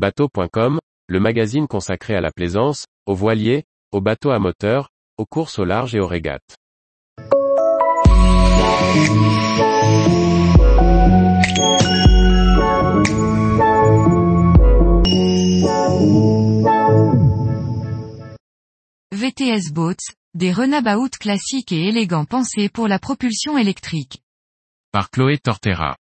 Bateau.com, le magazine consacré à la plaisance, aux voiliers, aux bateaux à moteur, aux courses au large et aux régates. VTS Boats, des renabouts classiques et élégants pensés pour la propulsion électrique. Par Chloé Tortera.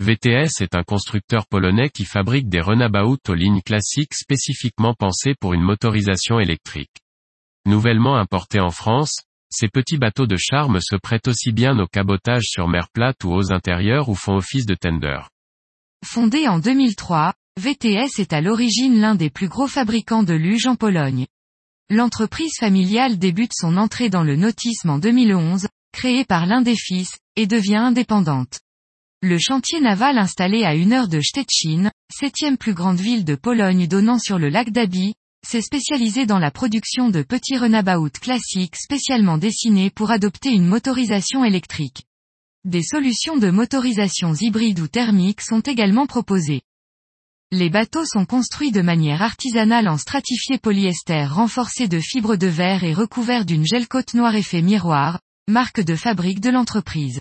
VTS est un constructeur polonais qui fabrique des renabouts aux lignes classiques spécifiquement pensés pour une motorisation électrique. Nouvellement importés en France, ces petits bateaux de charme se prêtent aussi bien au cabotage sur mer plate ou aux intérieurs ou font office de tender. Fondé en 2003, VTS est à l'origine l'un des plus gros fabricants de luge en Pologne. L'entreprise familiale débute son entrée dans le nautisme en 2011, créée par l'un des fils, et devient indépendante. Le chantier naval installé à une heure de Szczecin, septième plus grande ville de Pologne donnant sur le lac d'Abi, s'est spécialisé dans la production de petits renabouts classiques spécialement dessinés pour adopter une motorisation électrique. Des solutions de motorisation hybrides ou thermiques sont également proposées. Les bateaux sont construits de manière artisanale en stratifié polyester renforcé de fibres de verre et recouverts d'une gel cote noire effet miroir, marque de fabrique de l'entreprise.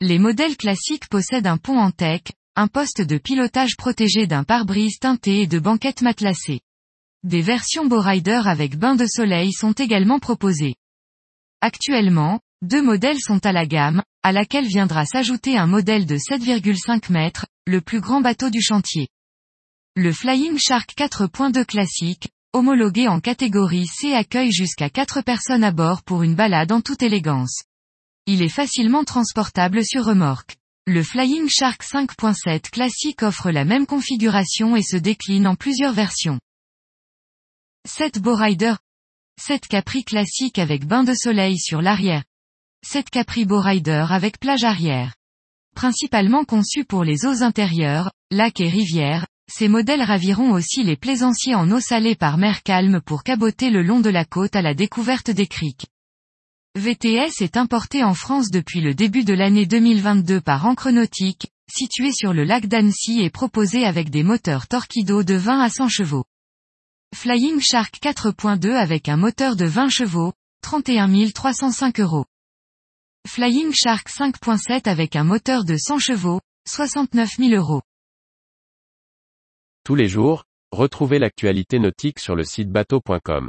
Les modèles classiques possèdent un pont en teck, un poste de pilotage protégé d'un pare-brise teinté et de banquettes matelassées. Des versions Bowrider avec bain de soleil sont également proposées. Actuellement, deux modèles sont à la gamme, à laquelle viendra s'ajouter un modèle de 7,5 mètres, le plus grand bateau du chantier. Le Flying Shark 4.2 classique, homologué en catégorie C accueille jusqu'à 4 personnes à bord pour une balade en toute élégance. Il est facilement transportable sur remorque. Le Flying Shark 5.7 classique offre la même configuration et se décline en plusieurs versions. 7 Bowrider 7 Capri classique avec bain de soleil sur l'arrière. 7 Capri Bowrider avec plage arrière. Principalement conçus pour les eaux intérieures, lacs et rivières, ces modèles raviront aussi les plaisanciers en eau salée par mer calme pour caboter le long de la côte à la découverte des criques. VTS est importé en France depuis le début de l'année 2022 par Encre Nautique, situé sur le lac d'Annecy et proposé avec des moteurs Torquido de 20 à 100 chevaux. Flying Shark 4.2 avec un moteur de 20 chevaux, 31 305 euros. Flying Shark 5.7 avec un moteur de 100 chevaux, 69 000 euros. Tous les jours, retrouvez l'actualité nautique sur le site bateau.com.